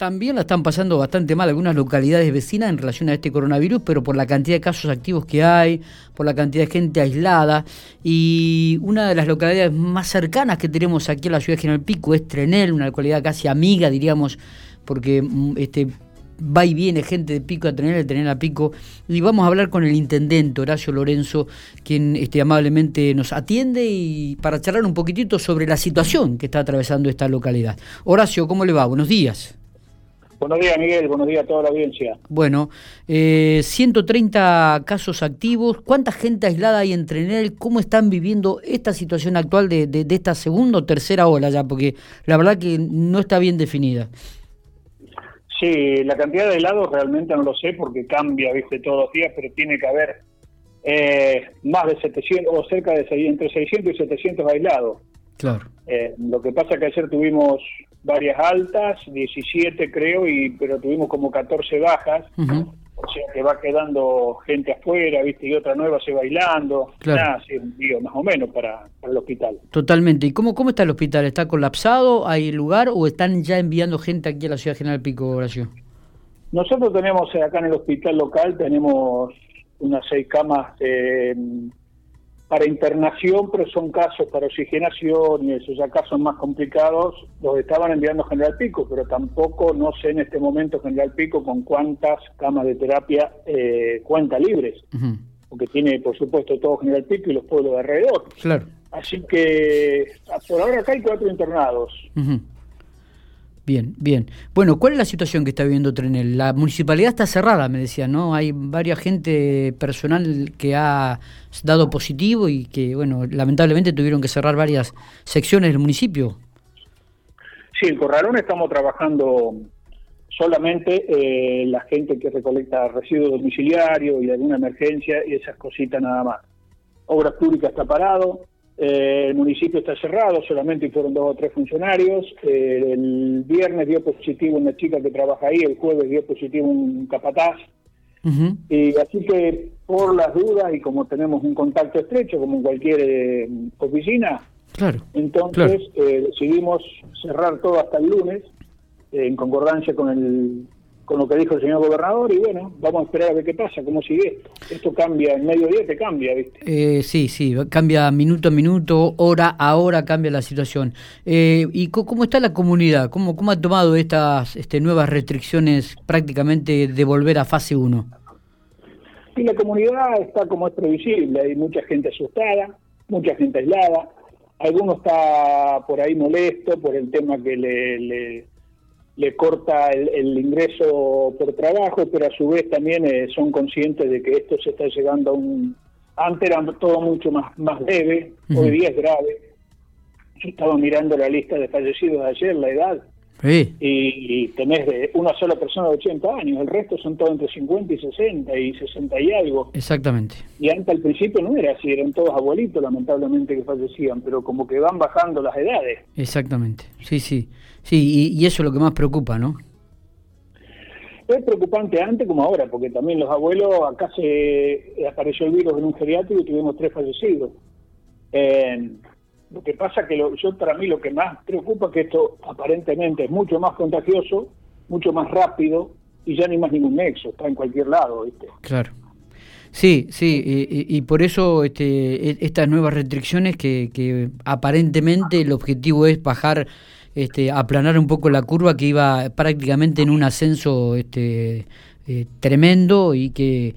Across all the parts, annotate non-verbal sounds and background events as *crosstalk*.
también la están pasando bastante mal algunas localidades vecinas en relación a este coronavirus, pero por la cantidad de casos activos que hay, por la cantidad de gente aislada. Y una de las localidades más cercanas que tenemos aquí en la ciudad de General Pico es Trenel, una localidad casi amiga, diríamos, porque mm, este va y viene gente de Pico a Trenel, de Trenel a Pico. Y vamos a hablar con el intendente Horacio Lorenzo, quien este, amablemente nos atiende y para charlar un poquitito sobre la situación que está atravesando esta localidad. Horacio, ¿cómo le va? Buenos días. Buenos días, Miguel. Buenos días a toda la audiencia. Bueno, eh, 130 casos activos. ¿Cuánta gente aislada hay en Trenel? ¿Cómo están viviendo esta situación actual de, de, esta segunda o tercera ola ya? Porque la verdad que no está bien definida. Sí, la cantidad de helados realmente no lo sé porque cambia, viste, todos los días, pero tiene que haber eh, más de 700 o cerca de entre 600 y 700 aislados. Claro. Eh, lo que pasa es que ayer tuvimos varias altas, 17 creo, y pero tuvimos como 14 bajas. O sea que va quedando gente afuera, ¿viste? Y otra nueva se bailando. Claro. más o menos para, el hospital. Totalmente. ¿Y cómo, cómo está el hospital? ¿Está colapsado? ¿Hay lugar o están ya enviando gente aquí a la ciudad General Pico, Horacio? Nosotros tenemos eh, acá en el hospital local, tenemos unas seis camas eh, para internación, pero son casos para oxigenación y esos ya casos más complicados, los estaban enviando General Pico, pero tampoco no sé en este momento General Pico con cuántas camas de terapia eh, cuenta libres, porque tiene por supuesto todo General Pico y los pueblos de alrededor. Claro. Así que por ahora acá hay cuatro internados. Bien, bien. Bueno, ¿cuál es la situación que está viviendo Trenel? La municipalidad está cerrada, me decía, ¿no? Hay varias gente personal que ha dado positivo y que, bueno, lamentablemente tuvieron que cerrar varias secciones del municipio. Sí, en Corralón estamos trabajando solamente eh, la gente que recolecta residuos domiciliarios y alguna emergencia y esas cositas nada más. Obras públicas está parado, eh, el municipio está cerrado, solamente fueron dos o tres funcionarios. Eh, el viernes dio positivo una chica que trabaja ahí, el jueves dio positivo un capataz. y así que por las dudas y como tenemos un contacto estrecho como en cualquier eh, oficina, claro, entonces decidimos cerrar todo hasta el lunes en concordancia con el con lo que dijo el señor gobernador y bueno, vamos a esperar a ver qué pasa, cómo sigue esto. Esto cambia, en medio día te cambia, ¿viste? Eh, sí, sí, cambia minuto a minuto, hora a hora cambia la situación. Eh, ¿Y cómo está la comunidad? ¿Cómo, cómo ha tomado estas este, nuevas restricciones prácticamente de volver a fase 1? Sí, la comunidad está como es previsible, hay mucha gente asustada, mucha gente aislada, alguno está por ahí molesto por el tema que le le corta el, ingreso por trabajo, pero a su vez también eh, son conscientes de que esto se está llegando a un... Antes era todo mucho más, más leve, hoy día es grave. Yo estaba mirando la lista de fallecidos de ayer, la edad, y, tenés de una sola persona de 80 años, el resto son todos entre 50 y 60 y 60 y algo. Exactamente. Y antes al principio no era así, eran todos abuelitos lamentablemente que fallecían, pero como que van bajando las edades. Exactamente, sí, sí. Sí, y, eso es lo que más preocupa, ¿no? Es preocupante antes como ahora, porque también los abuelos, acá se apareció el virus en un geriátrico y tuvimos tres fallecidos. Eh, lo que pasa que lo, yo para mí lo que más preocupa es que esto aparentemente es mucho más contagioso, mucho más rápido y ya ni más ningún nexo, está en cualquier lado, ¿viste? Claro. Sí, sí, y, por eso este, e, estas nuevas restricciones que, que aparentemente el objetivo es bajar, este, aplanar un poco la curva que iba prácticamente en un ascenso este, eh, tremendo y que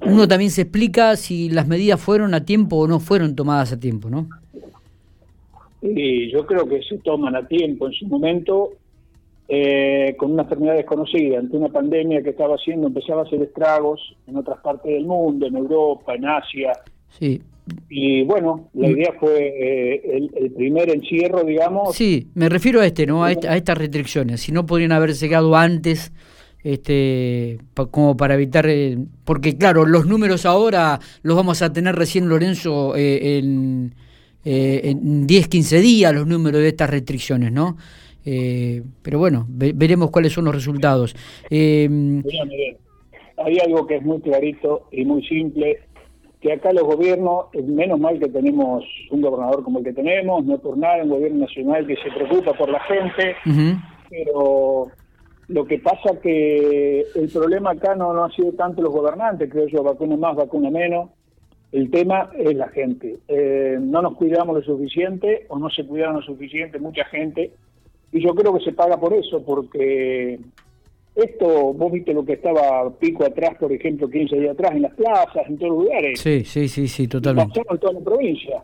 uno también se explica si las medidas fueron a tiempo o no fueron tomadas a tiempo, ¿no? Y yo creo que se toman a tiempo en su momento eh, con una enfermedad desconocida, ante una pandemia que estaba haciendo, empezaba a hacer estragos en otras partes del mundo, en Europa, en Asia. Sí. Y bueno, la idea fue eh, el, primer encierro, digamos. Sí, me refiero a este, ¿no? A, a estas restricciones. Si no podrían haber llegado antes este, como para evitar, eh, porque claro, los números ahora los vamos a tener recién Lorenzo eh, en, eh, en 10, 15 días, los números de estas restricciones, ¿no? pero bueno, veremos cuáles son los resultados. hay algo que es muy clarito y muy simple, que acá los gobiernos, menos mal que tenemos un gobernador como el que tenemos, no por nada, un gobierno nacional que se preocupa por la gente, pero lo que pasa que el problema acá no, no ha sido tanto los gobernantes, creo yo, vacuna más, vacuna menos. El tema es la gente. Eh, no nos cuidamos lo suficiente o no se cuidaron lo suficiente mucha gente. Y yo creo que se paga por eso, porque esto, vos viste lo que estaba pico atrás, por ejemplo, 15 días atrás, en las plazas, en todos los lugares. Sí, sí, sí, sí, totalmente. en toda la provincia.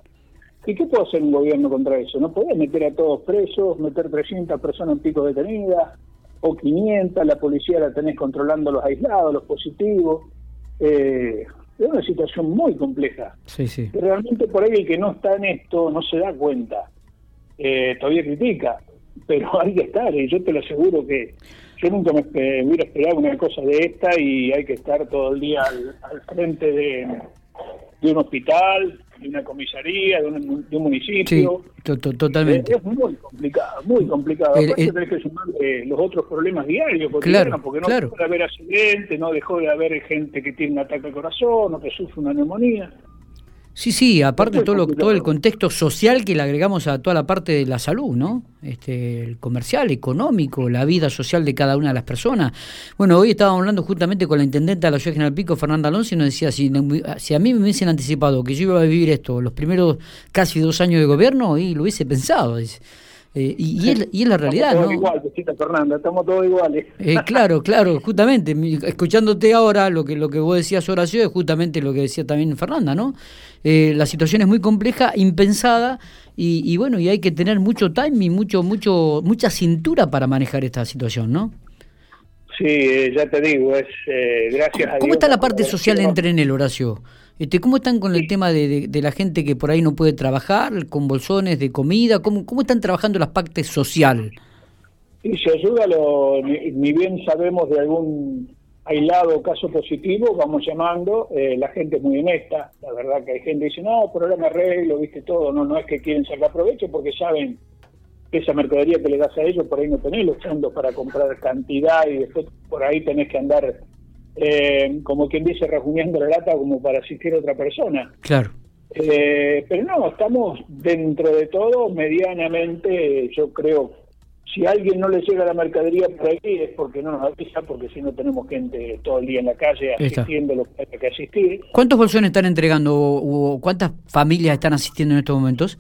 ¿Y qué puede hacer un gobierno contra eso? No podés meter a todos presos, meter 300 personas en pico detenidas, o 500, la policía la tenés controlando los aislados, los positivos. Eh, es una situación muy compleja. Sí, sí. realmente por ahí el que no está en esto no se da cuenta. Eh, todavía critica, pero *laughs* hay que estar, y yo te lo aseguro que yo nunca me hubiera esperado una cosa de esta y hay que estar todo el día al, frente de, un hospital, de una comisaría, de un, municipio. Sí, totalmente. Es, muy complicado, muy complicado. Aparte tenés que sumar los otros problemas diarios, porque no dejó de haber accidentes, no dejó de haber gente que tiene un ataque al corazón o que sufre una neumonía. Sí, sí, aparte todo, todo el contexto social que le agregamos a toda la parte de la salud, ¿no? Este, el comercial, económico, la vida social de cada una de las personas. Bueno, hoy estábamos hablando justamente con la intendente de la ciudad General Pico, Fernanda Alonso, y nos decía, si, si a mí me hubiesen anticipado que yo iba a vivir esto los primeros casi dos años de gobierno, y lo hubiese pensado, dice. Eh, y, es, y, la realidad, estamos todos Igual, Fernanda, estamos todos iguales. Eh, claro, claro, justamente, escuchándote ahora, lo que, lo que vos decías, Horacio, es justamente lo que decía también Fernanda, ¿no? Eh, la situación es muy compleja, impensada, y, bueno, y hay que tener mucho timing, mucho, mucho, mucha cintura para manejar esta situación, ¿no? Sí, ya te digo, es gracias a ¿Cómo está la parte social entre en el Horacio? Este, ¿Cómo están con el tema de, la gente que por ahí no puede trabajar, con bolsones de comida? ¿Cómo, cómo están trabajando las partes social? Y se ayuda, lo, ni, bien sabemos de algún aislado caso positivo, vamos llamando, eh, la gente es muy honesta, la verdad que hay gente que dice, no, problema arreglo, viste todo, no, no es que quieren sacar provecho porque saben que esa mercadería que le das a ellos por ahí no tenés los fondos para comprar cantidad y después por ahí tenés que andar eh, como quien dice, rejumiando la lata como para asistir a otra persona. Claro. Eh, pero no, estamos dentro de todo medianamente, yo creo, si a alguien no le llega la mercadería por ahí es porque no nos avisa, porque si no tenemos gente todo el día en la calle asistiendo lo que hay que asistir. ¿Cuántos bolsones están entregando o cuántas familias están asistiendo en estos momentos?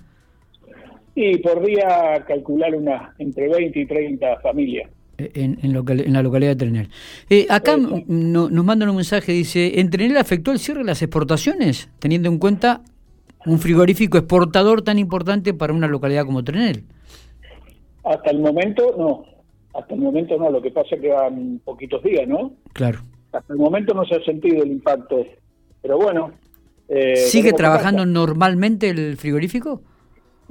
Y por día calcular unas entre 20 y 30 familias en, en, la localidad de Trenel. Eh, acá nos mandan un mensaje, dice, ¿en Trenel afectó el cierre de las exportaciones, teniendo en cuenta un frigorífico exportador tan importante para una localidad como Trenel? Hasta el momento no, hasta el momento no, lo que pasa es que van poquitos días, ¿no? Claro. Hasta el momento no se ha sentido el impacto, pero bueno. Eh, ¿Sigue trabajando normalmente el frigorífico?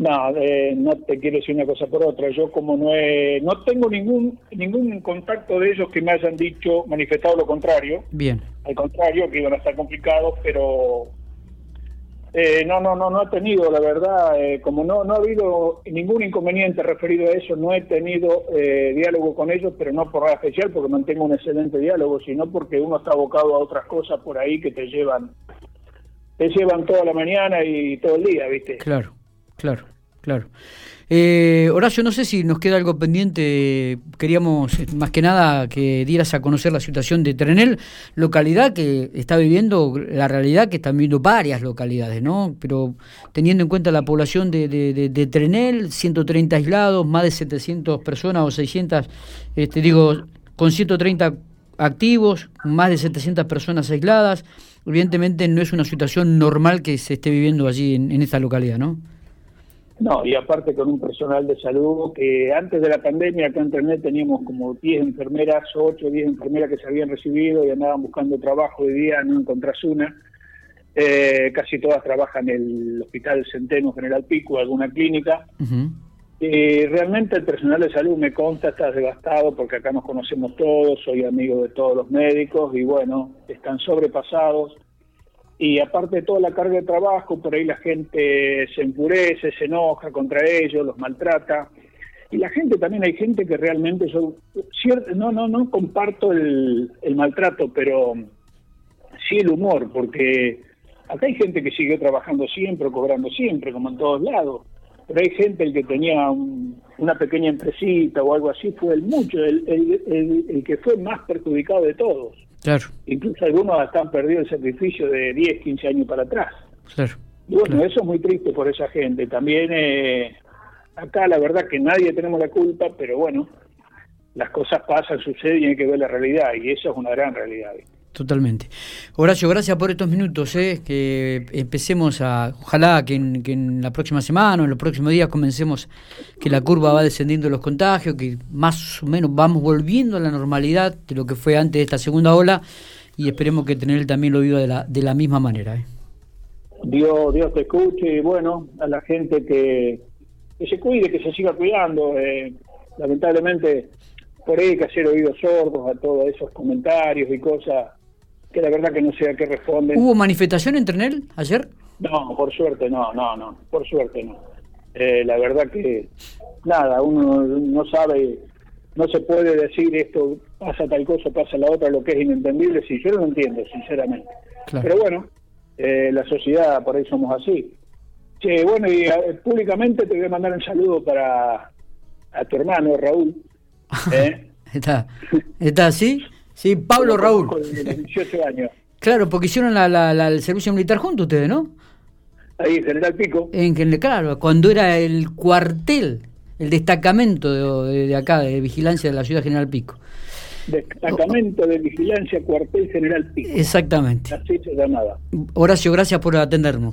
No, eh, no te quiero decir una cosa por otra. Yo como no he, no tengo ningún ningún contacto de ellos que me hayan dicho, manifestado lo contrario. Bien. Al contrario, que iban a estar complicados, pero eh, no, no, no, no he tenido, la verdad, eh, como no, no ha habido ningún inconveniente referido a eso, no he tenido diálogo con ellos, pero no por nada especial, porque mantengo un excelente diálogo, sino porque uno está abocado a otras cosas por ahí que te llevan, te llevan toda la mañana y todo el día, ¿viste? Claro. Claro, claro. Eh, Horacio, no sé si nos queda algo pendiente. Queríamos, eh, más que nada, que dieras a conocer la situación de Trenel, localidad que está viviendo la realidad que están viviendo varias localidades, ¿no? Pero teniendo en cuenta la población de, de, Trenel, 130 aislados, más de 700 personas o 600, este, digo, con 130 activos, más de 700 personas aisladas. Evidentemente no es una situación normal que se esté viviendo allí en, en esta localidad, ¿no? No, y aparte con un personal de salud que antes de la pandemia acá en Internet teníamos como 10 enfermeras, 8 o 10 enfermeras que se habían recibido y andaban buscando trabajo, hoy día no encontrás una. Eh, casi todas trabajan en el Hospital Centeno General Pico, alguna clínica. Y realmente el personal de salud me consta, está devastado porque acá nos conocemos todos, soy amigo de todos los médicos y bueno, están sobrepasados y aparte de toda la carga de trabajo, por ahí la gente se empurece, se enoja contra ellos, los maltrata. Y la gente también, hay gente que realmente yo, no, no, no comparto el, maltrato, pero sí el humor, porque acá hay gente que sigue trabajando siempre, cobrando siempre, como en todos lados. pero hay gente el que tenía una pequeña empresita o algo así, fue el mucho, el, el, el, que fue más perjudicado de todos. Claro. Incluso algunos hasta han perdido el sacrificio de 10, 15 años para atrás. Claro. Y bueno, eso es muy triste por esa gente. También eh, acá la verdad que nadie tenemos la culpa, pero bueno, las cosas pasan, suceden y hay que ver la realidad, y eso es una gran realidad. Totalmente. Horacio, gracias por estos minutos, ¿eh? que empecemos a, ojalá que en, la próxima semana o en los próximos días comencemos que la curva va descendiendo los contagios, que más o menos vamos volviendo a la normalidad de lo que fue antes de esta segunda ola y esperemos que tener también lo viva de la, de la misma manera. ¿eh? Dios, Dios te escuche y bueno, a la gente que, que se cuide, que se siga cuidando. Eh, lamentablemente por ahí que hacer oídos sordos a todos esos comentarios y cosas que la verdad que no sé a qué responden. ¿Hubo manifestación en Ternel ayer? No, por suerte no, no, no, por suerte no. Eh, la verdad que nada, uno no sabe, no se puede decir esto pasa tal cosa, pasa la otra, lo que es inentendible, si yo no lo entiendo, sinceramente. Pero bueno, eh, la sociedad por ahí somos así. Che, bueno, y eh, públicamente te voy a mandar un saludo para a tu hermano Raúl. *laughs* está, está así. Sí, Pablo Raúl. 18 años. *laughs* Claro, porque hicieron la, la, el servicio militar juntos ustedes, ¿no? Ahí, en General Pico. En, claro, cuando era el cuartel, el destacamento de, acá, de vigilancia de la ciudad General Pico. Destacamento de Vigilancia Cuartel General Pico. Exactamente. Así se llamaba. Horacio, gracias por atendernos.